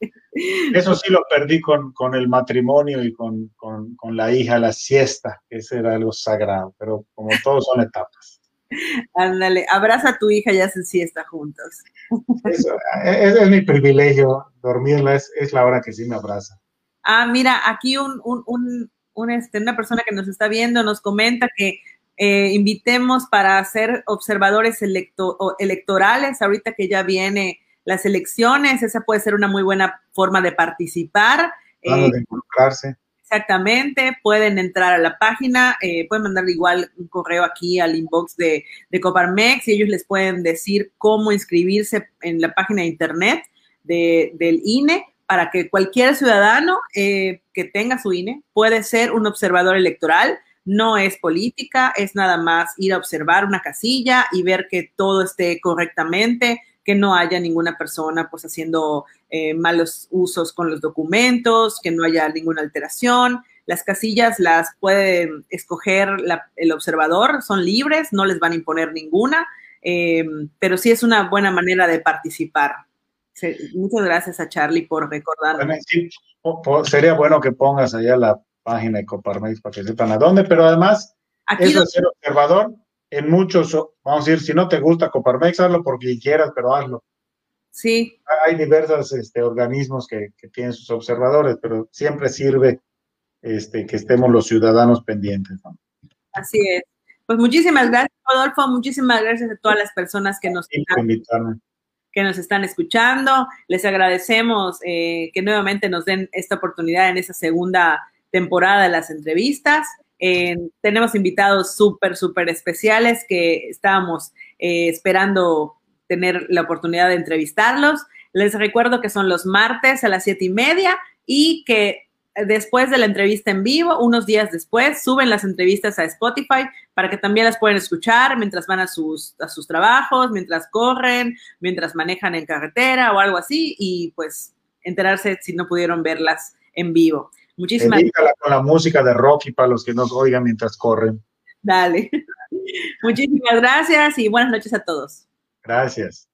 Eso sí lo perdí con, el matrimonio y con, con, la hija, la siesta, que ese era algo sagrado, pero como todos son etapas. Ándale, abraza a tu hija y hacen siesta juntos. Eso, es, mi privilegio, dormirla es, la hora que sí me abraza. Ah, mira, aquí un, un, este, una persona que nos está viendo nos comenta que eh, invitemos para ser observadores electorales, ahorita que ya viene las elecciones, esa puede ser una muy buena forma de participar. de eh, involucrarse. Exactamente, pueden entrar a la página, eh, pueden mandarle igual un correo aquí al inbox de, de, Coparmex y ellos les pueden decir cómo inscribirse en la página de internet del INE para que cualquier ciudadano eh, que tenga su INE puede ser un observador electoral. No es política, es nada más ir a observar una casilla y ver que todo esté correctamente, que no haya ninguna persona pues haciendo eh, malos usos con los documentos, que no haya ninguna alteración. Las casillas las puede escoger el observador, son libres, no les van a imponer ninguna, eh, pero sí es una buena manera de participar. muchas gracias a Charlie por recordarme. sería bueno que pongas allá la página de Coparmex para que sepan a dónde, pero además, eso es ser observador, en muchos, vamos a decir, si no te gusta Coparmex, hazlo por quien quieras, pero hazlo. Sí. Hay diversos este, organismos que, tienen sus observadores, pero siempre sirve este, que estemos los ciudadanos pendientes. Así es. Pues muchísimas gracias, Rodolfo. Muchísimas gracias a todas las personas que nos, están, que nos están escuchando. Les agradecemos eh, que nuevamente nos den esta oportunidad en esa segunda temporada de las entrevistas. Tenemos invitados súper, súper especiales que estábamos eh, esperando tener la oportunidad de entrevistarlos. Les recuerdo que son los martes a las siete y media y que después de la entrevista en vivo, unos días después, suben las entrevistas a Spotify para que también las puedan escuchar mientras van a sus, a sus trabajos, mientras corren, mientras manejan en carretera o algo así y pues enterarse si no pudieron verlas en vivo. Muchísimas gracias. con la música de Rocky para los que nos oigan mientras corren. Dale. [LAUGHS] Muchísimas gracias y buenas noches a todos. Gracias.